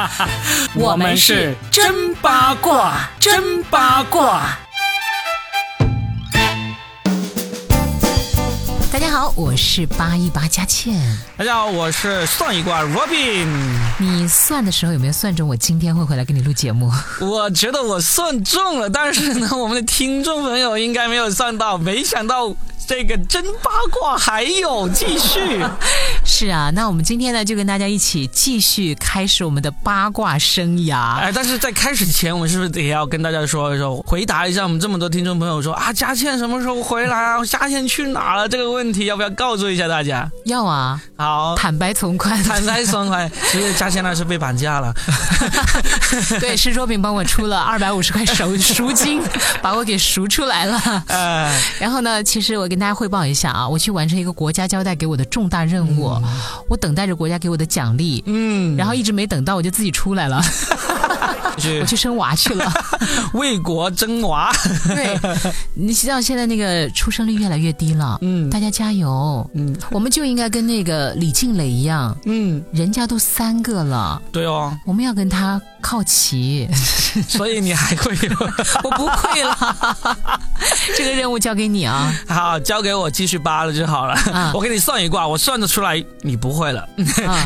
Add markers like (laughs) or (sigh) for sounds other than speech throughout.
(laughs) 我们是真八卦，真八卦。大家好，我是八一八佳倩。大家好，我是算一卦 Robin。你算的时候有没有算中我今天会回来跟你录节目？我觉得我算中了，但是呢，我们的听众朋友应该没有算到。没想到。这个真八卦还有继续，(laughs) 是啊，那我们今天呢就跟大家一起继续开始我们的八卦生涯。哎，但是在开始前，我们是不是也要跟大家说一说，回答一下我们这么多听众朋友说啊，佳倩什么时候回来啊？佳倩去哪了？这个问题要不要告诉一下大家？要啊，好，坦白从宽，坦白从宽。(laughs) 其实佳倩那是被绑架了，对，是若饼帮我出了 (laughs) 二百五十块赎赎金，把我给赎出来了。哎，然后呢，其实我跟大家汇报一下啊，我去完成一个国家交代给我的重大任务，我等待着国家给我的奖励，嗯，然后一直没等到，我就自己出来了，(laughs) 我去生娃去了，(laughs) 为国争娃。(laughs) 对，你知道现在那个出生率越来越低了，嗯，大家加油，嗯，我们就应该跟那个李静蕾一样，嗯，人家都三个了，对哦，我们要跟他靠齐，所以你还会有，我不会了，这个任务交给你啊，好。交给我继续扒了就好了。我给你算一卦，我算得出来你不会了，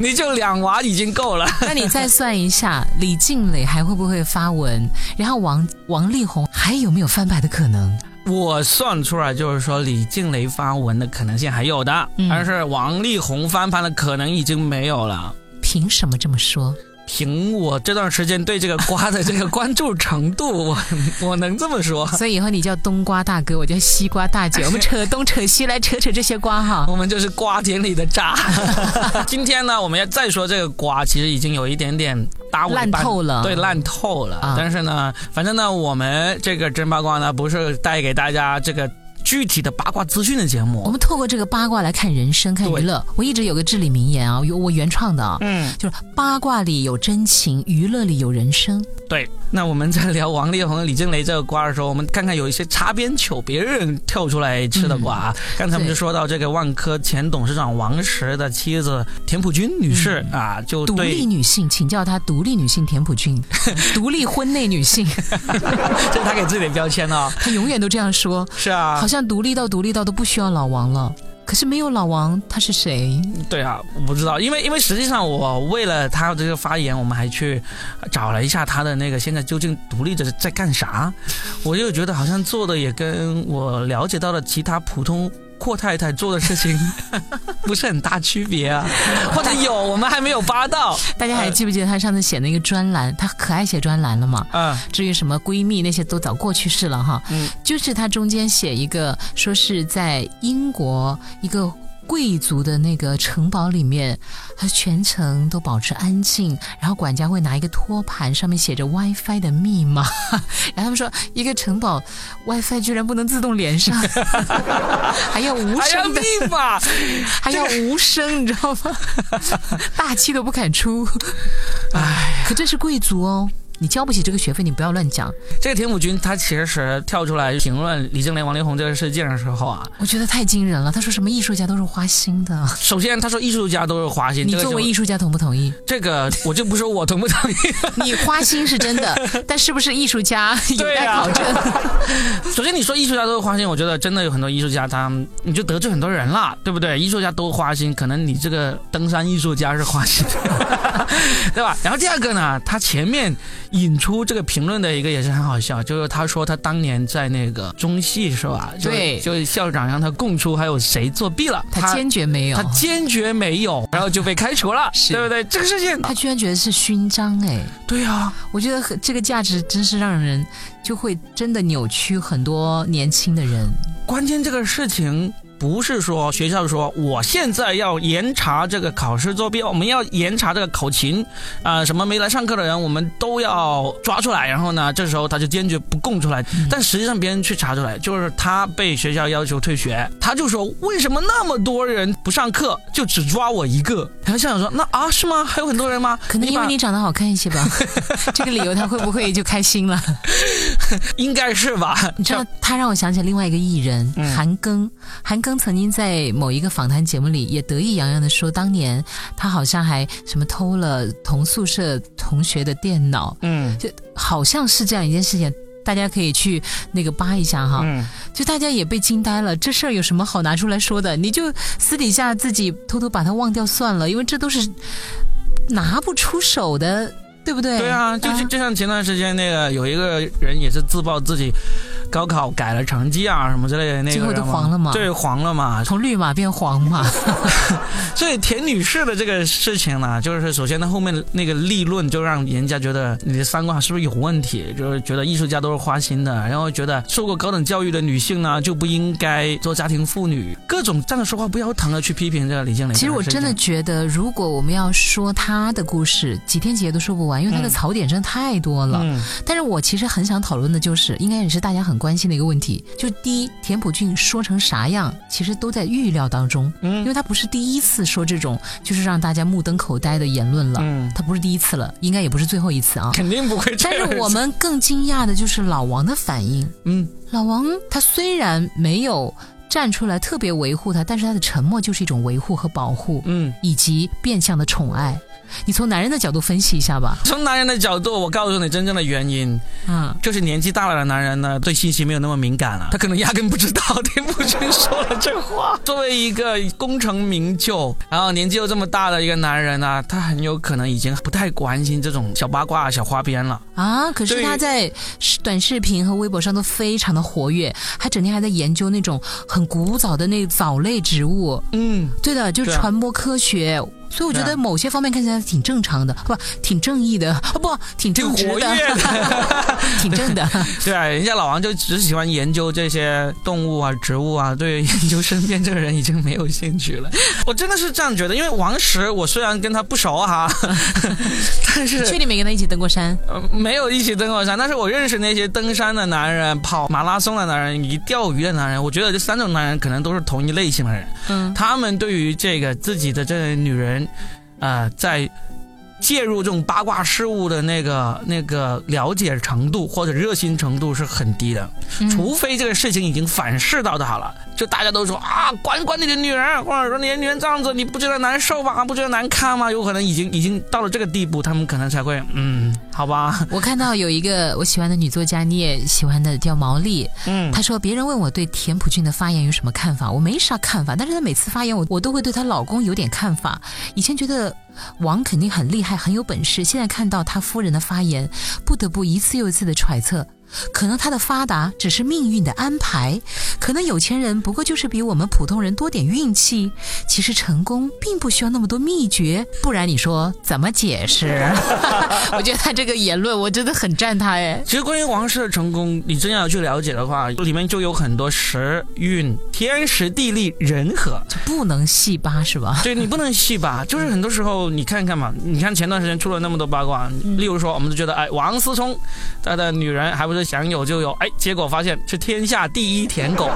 你就两娃已经够了。那你再算一下，李静蕾还会不会发文？然后王王力宏还有没有翻牌的可能？我算出来就是说，李静蕾发文的可能性还有的，但是王力宏翻盘的可能已经没有了。凭什么这么说？凭我这段时间对这个瓜的这个关注程度，(laughs) 我我能这么说。所以以后你叫冬瓜大哥，我叫西瓜大姐，(laughs) 我们扯东扯西来扯扯这些瓜哈。我们就是瓜田里的渣。(laughs) 今天呢，我们要再说这个瓜，其实已经有一点点搭烂透了，对，烂透了。但是呢，反正呢，我们这个真八卦呢，不是带给大家这个。具体的八卦资讯的节目，我们透过这个八卦来看人生、看娱乐。我一直有个至理名言啊，有我原创的啊，嗯，就是八卦里有真情，娱乐里有人生。对，那我们在聊王力宏、李静蕾这个瓜的时候，我们看看有一些擦边球，别人跳出来吃的瓜。刚才我们就说到这个万科前董事长王石的妻子田朴珺女士啊，就独立女性，请叫她独立女性田朴珺，(laughs) 独立婚内女性，(laughs) 这是她给自己的标签哦。她永远都这样说，是啊，好像。像独立到独立到都不需要老王了，可是没有老王，他是谁？对啊，我不知道，因为因为实际上我为了他这个发言，我们还去找了一下他的那个现在究竟独立的在干啥，我就觉得好像做的也跟我了解到的其他普通。阔太太做的事情 (laughs) 不是很大区别啊，(laughs) 或者有我们还没有扒到。大家还记不记得她上次写那个专栏？她可爱写专栏了嘛？嗯。至于什么闺蜜那些都早过去式了哈。嗯。就是她中间写一个，说是在英国一个。贵族的那个城堡里面，他全程都保持安静，然后管家会拿一个托盘，上面写着 WiFi 的密码，(laughs) 然后他们说一个城堡 WiFi 居然不能自动连上，(laughs) 还要无声的密码，(laughs) 还要无声，你知道吗？大气都不敢出，哎，可这是贵族哦。你交不起这个学费，你不要乱讲。这个田朴珺他其实跳出来评论李静蕾、王力宏这个事件的时候啊，我觉得太惊人了。他说什么艺术家都是花心的。首先他说艺术家都是花心，你作为艺术家同不同意？这个我就不说我同不同意。你花心是真的，(laughs) 但是不是艺术家有待考证。(laughs) 首先你说艺术家都是花心，我觉得真的有很多艺术家他你就得罪很多人了，对不对？艺术家都花心，可能你这个登山艺术家是花心，(laughs) 对吧？然后第二个呢，他前面。引出这个评论的一个也是很好笑，就是他说他当年在那个中戏是吧？对，就是校长让他供出还有谁作弊了，他坚决没有，他坚决没有，(laughs) 然后就被开除了，对不对？这个事情他居然觉得是勋章哎，对啊，我觉得这个价值真是让人就会真的扭曲很多年轻的人。关键这个事情。不是说学校说我现在要严查这个考试作弊，我们要严查这个考勤，啊，什么没来上课的人，我们都要抓出来。然后呢，这时候他就坚决不供出来。但实际上别人去查出来，就是他被学校要求退学。他就说为什么那么多人不上课，就只抓我一个？然后校长说那啊是吗？还有很多人吗？可能因为你长得好看一些吧。(laughs) 这个理由他会不会就开心了？(laughs) 应该是吧。你知道他让我想起另外一个艺人韩庚，韩庚。生曾经在某一个访谈节目里也得意洋洋的说，当年他好像还什么偷了同宿舍同学的电脑，嗯，就好像是这样一件事情。大家可以去那个扒一下哈，嗯就大家也被惊呆了。这事儿有什么好拿出来说的？你就私底下自己偷偷把它忘掉算了，因为这都是拿不出手的，对不对？对啊，就是就像前段时间那个有一个人也是自曝自己。高考改了成绩啊，什么之类的，那个最后都黄了嘛？对，黄了嘛，从绿码变黄嘛。(laughs) 所以田女士的这个事情呢，就是首先她后面那个立论就让人家觉得你的三观是不是有问题？就是觉得艺术家都是花心的，然后觉得受过高等教育的女性呢就不应该做家庭妇女，各种站着说话不腰疼的去批评这个李静蕾。其实我真的觉得，如果我们要说她的故事，几天几夜都说不完，因为她的槽点真的太多了。嗯。但是我其实很想讨论的就是，应该也是大家很。关心的一个问题，就第一，田朴珺说成啥样，其实都在预料当中，嗯，因为他不是第一次说这种就是让大家目瞪口呆的言论了，嗯，他不是第一次了，应该也不是最后一次啊，肯定不会。但是我们更惊讶的就是老王的反应，嗯，老王他虽然没有站出来特别维护他，但是他的沉默就是一种维护和保护，嗯，以及变相的宠爱。你从男人的角度分析一下吧。从男人的角度，我告诉你真正的原因，嗯，就是年纪大了的男人呢，对信息没有那么敏感了，他可能压根不知道田朴珺说了这话。(laughs) 作为一个功成名就，然后年纪又这么大的一个男人呢，他很有可能已经不太关心这种小八卦、小花边了啊。可是他在短视频和微博上都非常的活跃，还整天还在研究那种很古早的那藻类植物。嗯，对的，就传播科学。所以我觉得某些方面看起来挺正常的，不，挺正义的，不，挺正直的，挺 (laughs) 正的。(laughs) 对啊，人家老王就只喜欢研究这些动物啊、植物啊，对研究身边这个人已经没有兴趣了。(laughs) 我真的是这样觉得，因为王石，我虽然跟他不熟哈，但是确定没跟他一起登过山？呃，没有一起登过山，但是我认识那些登山的男人、跑马拉松的男人以及钓鱼的男人，我觉得这三种男人可能都是同一类型的人。嗯，他们对于这个自己的这个女人。呃，在介入这种八卦事物的那个那个了解程度或者热心程度是很低的，除非这个事情已经反噬到他了。就大家都说啊，管管你的女人，或者说你的女人这样子，你不觉得难受吗？不觉得难看吗？有可能已经已经到了这个地步，他们可能才会嗯，好吧。我看到有一个我喜欢的女作家，你也喜欢的叫毛利，嗯，她说别人问我对田朴珺的发言有什么看法，我没啥看法，但是她每次发言我我都会对她老公有点看法。以前觉得王肯定很厉害很有本事，现在看到他夫人的发言，不得不一次又一次的揣测。可能他的发达只是命运的安排，可能有钱人不过就是比我们普通人多点运气。其实成功并不需要那么多秘诀，不然你说怎么解释？(laughs) 我觉得他这个言论我真的很赞他哎。其实关于王室的成功，你真要去了解的话，里面就有很多时运、天时地利人和，就不能细扒是吧？对你不能细扒，(laughs) 就是很多时候你看看嘛，你看前段时间出了那么多八卦，例如说我们都觉得哎，王思聪他的女人还不是。想有就有，哎，结果发现是天下第一舔狗，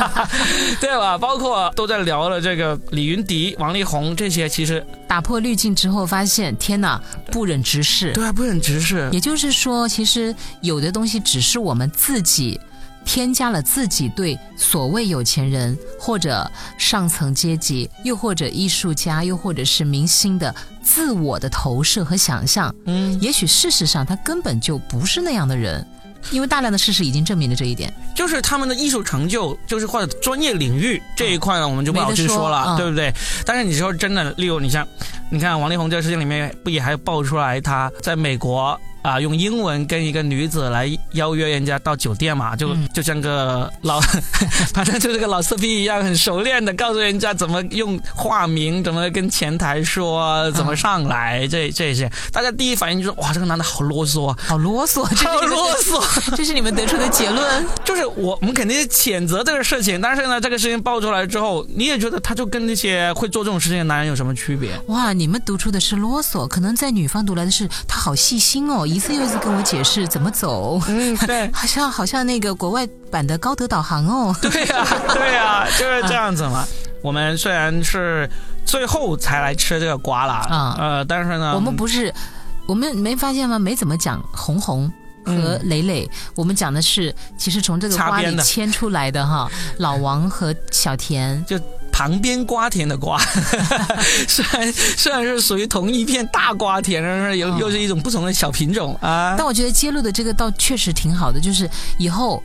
(laughs) 对吧？包括都在聊了这个李云迪、王力宏这些，其实打破滤镜之后，发现天哪，不忍直视。对啊，不忍直视。也就是说，其实有的东西只是我们自己。添加了自己对所谓有钱人或者上层阶级，又或者艺术家，又或者是明星的自我的投射和想象。嗯，也许事实上他根本就不是那样的人，因为大量的事实已经证明了这一点。就是他们的艺术成就，就是或者专业领域这一块呢，我们就不好去说了，对不对？但是你说真的，例如你像，你看王力宏这个事情里面，不也还爆出来他在美国？啊，用英文跟一个女子来邀约人家到酒店嘛，就就像个老，(laughs) 反正就是个老色批一样，很熟练的告诉人家怎么用化名，怎么跟前台说，怎么上来，这这些，大家第一反应就是哇，这个男的好啰嗦，好啰嗦，好啰嗦，(laughs) 这是你们得出的结论？(laughs) 就是我我们肯定谴责这个事情，但是呢，这个事情爆出来之后，你也觉得他就跟那些会做这种事情的男人有什么区别？哇，你们读出的是啰嗦，可能在女方读来的是他好细心哦。一次又一次跟我解释怎么走，嗯，对，(laughs) 好像好像那个国外版的高德导航哦，对呀，(laughs) 对呀，就是这样子嘛。我们虽然是最后才来吃这个瓜啦，啊，呃，但是呢，我们不是，我们没发现吗？没怎么讲红红。和磊磊，我们讲的是其实从这个瓜里牵出来的哈，老王和小田就。旁边瓜田的瓜，(laughs) 虽然虽然是属于同一片大瓜田，但是又又是一种不同的小品种啊。但我觉得揭露的这个倒确实挺好的，就是以后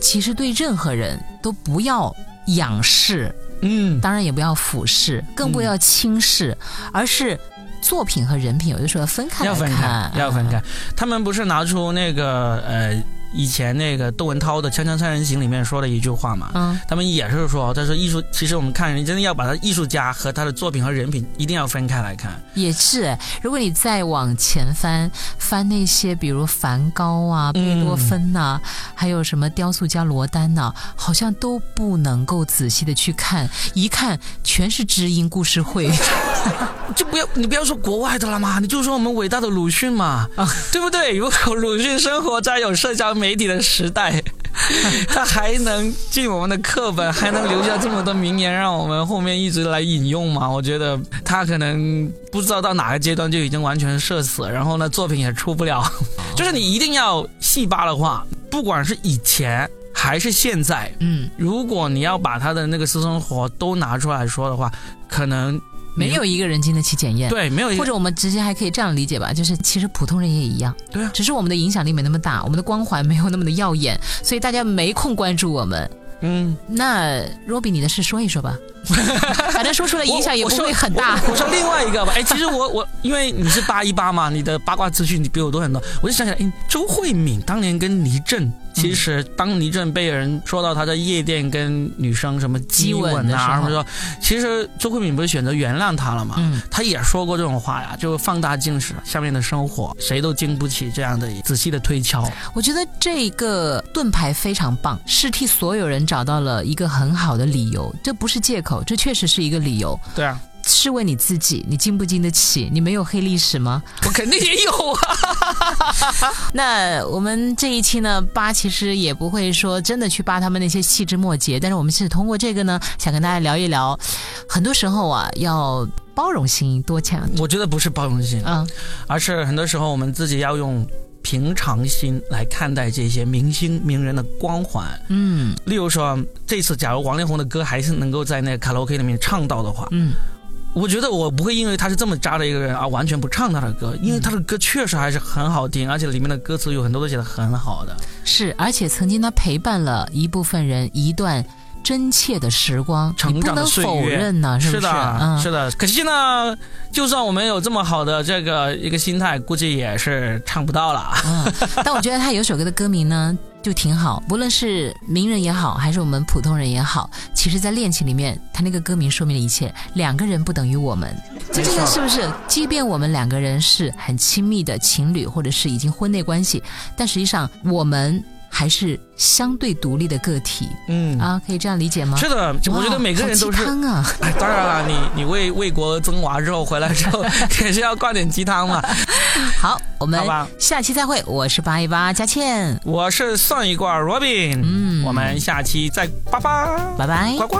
其实对任何人都不要仰视，嗯，当然也不要俯视，更不要轻视，而是作品和人品有的时候要分开要分开，要分开。他们不是拿出那个呃。以前那个窦文涛的《锵锵三人行》里面说了一句话嘛，嗯，他们也是说，他说艺术，其实我们看人真的要把他艺术家和他的作品和人品一定要分开来看。也是，如果你再往前翻翻那些，比如梵高啊、贝多芬呐，还有什么雕塑家罗丹呐，好像都不能够仔细的去看，一看全是知音故事会。(laughs) (laughs) 就不要你不要说国外的了嘛，你就说我们伟大的鲁迅嘛，啊，对不对？如果鲁迅生活在有社交媒体的时代，(laughs) 他还能进我们的课本，还能留下这么多名言，让我们后面一直来引用吗？我觉得他可能不知道到哪个阶段就已经完全社死，然后呢，作品也出不了。就是你一定要细扒的话，不管是以前还是现在，嗯，如果你要把他的那个私生活都拿出来说的话，可能。没有一个人经得起检验，对，没有。或者我们直接还可以这样理解吧，就是其实普通人也一样，对啊，只是我们的影响力没那么大，我们的光环没有那么的耀眼，所以大家没空关注我们。嗯，那 Robbie，你的事说一说吧，(laughs) 反正说出来影响也不会很大。我说另外一个吧，哎，其实我 (laughs) 我因为你是八一八嘛，你的八卦资讯你比我多很多，我就想起来，哎，周慧敏当年跟倪震。其实，当倪震被人说到他在夜店跟女生什么激吻啊，什么说，其实周慧敏不是选择原谅他了嘛？嗯，他也说过这种话呀，就放大镜时下面的生活，谁都经不起这样的仔细的推敲。我觉得这个盾牌非常棒，是替所有人找到了一个很好的理由，这不是借口，这确实是一个理由。对啊。是问你自己，你经不经得起？你没有黑历史吗？(laughs) 我肯定也有啊。(laughs) 那我们这一期呢，扒其实也不会说真的去扒他们那些细枝末节，但是我们是通过这个呢，想跟大家聊一聊。很多时候啊，要包容心多强？我觉得不是包容心，嗯，而是很多时候我们自己要用平常心来看待这些明星名人的光环。嗯，例如说这次，假如王力宏的歌还是能够在那个卡拉 OK 里面唱到的话，嗯。我觉得我不会因为他是这么渣的一个人而完全不唱他的歌，因为他的歌确实还是很好听，而且里面的歌词有很多都写的很好的。是，而且曾经他陪伴了一部分人一段真切的时光，成长的岁月。否认呢，是不是？是的，是的。可惜呢，就算我们有这么好的这个一个心态，估计也是唱不到了。嗯，(laughs) 但我觉得他有首歌的歌名呢。就挺好，不论是名人也好，还是我们普通人也好，其实，在恋情里面，他那个歌名说明了一切。两个人不等于我们，这真的是不是？即便我们两个人是很亲密的情侣，或者是已经婚内关系，但实际上我们。还是相对独立的个体，嗯啊，可以这样理解吗？是的，我觉得每个人都是。啊！(laughs) 当然了，你你为为国增娃之后回来之后，(laughs) 也是要灌点鸡汤嘛。(laughs) 好，我们下期再会。我是八一八佳倩，我是算一卦 Robin。嗯，我们下期再拜拜，拜拜，呱呱。